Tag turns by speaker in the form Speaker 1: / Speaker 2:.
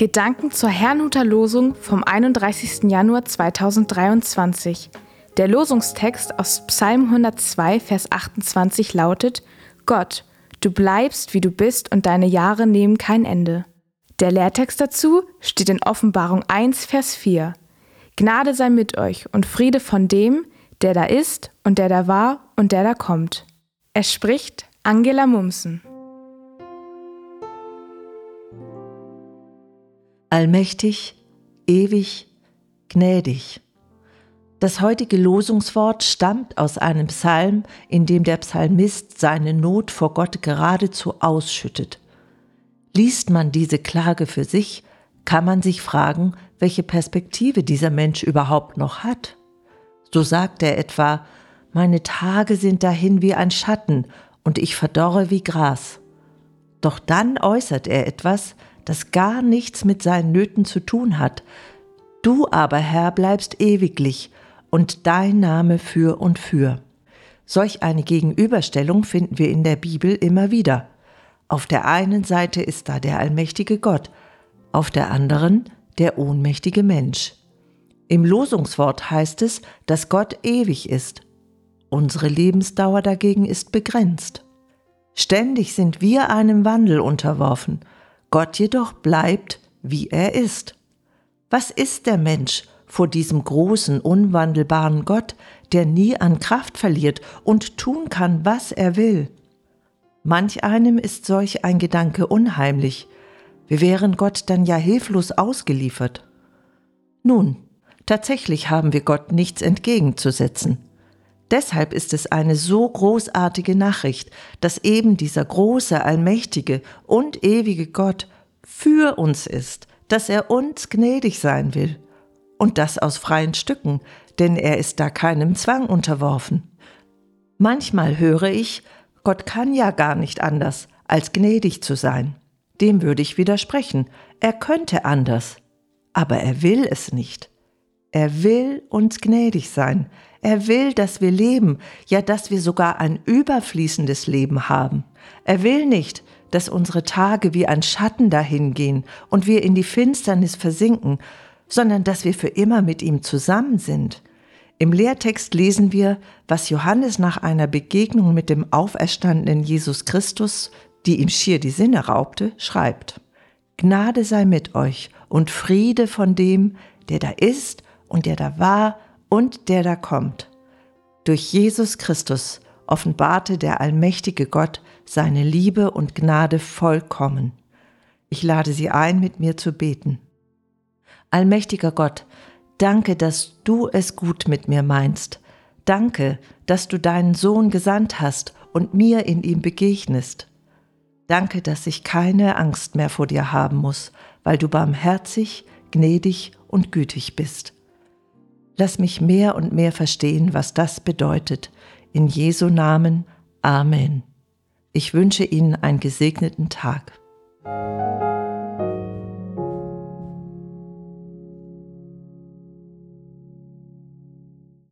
Speaker 1: Gedanken zur Herrnhuter Losung vom 31. Januar 2023. Der Losungstext aus Psalm 102, Vers 28 lautet: Gott, du bleibst, wie du bist, und deine Jahre nehmen kein Ende. Der Lehrtext dazu steht in Offenbarung 1, Vers 4. Gnade sei mit euch und Friede von dem, der da ist und der da war und der da kommt. Es spricht Angela Mumsen.
Speaker 2: Allmächtig, ewig, gnädig. Das heutige Losungswort stammt aus einem Psalm, in dem der Psalmist seine Not vor Gott geradezu ausschüttet. Liest man diese Klage für sich, kann man sich fragen, welche Perspektive dieser Mensch überhaupt noch hat. So sagt er etwa, meine Tage sind dahin wie ein Schatten und ich verdorre wie Gras. Doch dann äußert er etwas, das gar nichts mit seinen Nöten zu tun hat. Du aber, Herr, bleibst ewiglich und dein Name für und für. Solch eine Gegenüberstellung finden wir in der Bibel immer wieder. Auf der einen Seite ist da der allmächtige Gott, auf der anderen der ohnmächtige Mensch. Im Losungswort heißt es, dass Gott ewig ist. Unsere Lebensdauer dagegen ist begrenzt. Ständig sind wir einem Wandel unterworfen – Gott jedoch bleibt, wie er ist. Was ist der Mensch vor diesem großen, unwandelbaren Gott, der nie an Kraft verliert und tun kann, was er will? Manch einem ist solch ein Gedanke unheimlich. Wir wären Gott dann ja hilflos ausgeliefert. Nun, tatsächlich haben wir Gott nichts entgegenzusetzen. Deshalb ist es eine so großartige Nachricht, dass eben dieser große, allmächtige und ewige Gott für uns ist, dass er uns gnädig sein will. Und das aus freien Stücken, denn er ist da keinem Zwang unterworfen. Manchmal höre ich, Gott kann ja gar nicht anders, als gnädig zu sein. Dem würde ich widersprechen. Er könnte anders. Aber er will es nicht. Er will uns gnädig sein. Er will, dass wir leben, ja, dass wir sogar ein überfließendes Leben haben. Er will nicht, dass unsere Tage wie ein Schatten dahingehen und wir in die Finsternis versinken, sondern dass wir für immer mit ihm zusammen sind. Im Lehrtext lesen wir, was Johannes nach einer Begegnung mit dem auferstandenen Jesus Christus, die ihm schier die Sinne raubte, schreibt. Gnade sei mit euch und Friede von dem, der da ist und der da war und der da kommt. Durch Jesus Christus offenbarte der allmächtige Gott seine Liebe und Gnade vollkommen. Ich lade Sie ein, mit mir zu beten. Allmächtiger Gott, danke, dass du es gut mit mir meinst. Danke, dass du deinen Sohn gesandt hast und mir in ihm begegnest. Danke, dass ich keine Angst mehr vor dir haben muss, weil du barmherzig, gnädig und gütig bist. Lass mich mehr und mehr verstehen, was das bedeutet. In Jesu Namen. Amen. Ich wünsche Ihnen einen gesegneten Tag.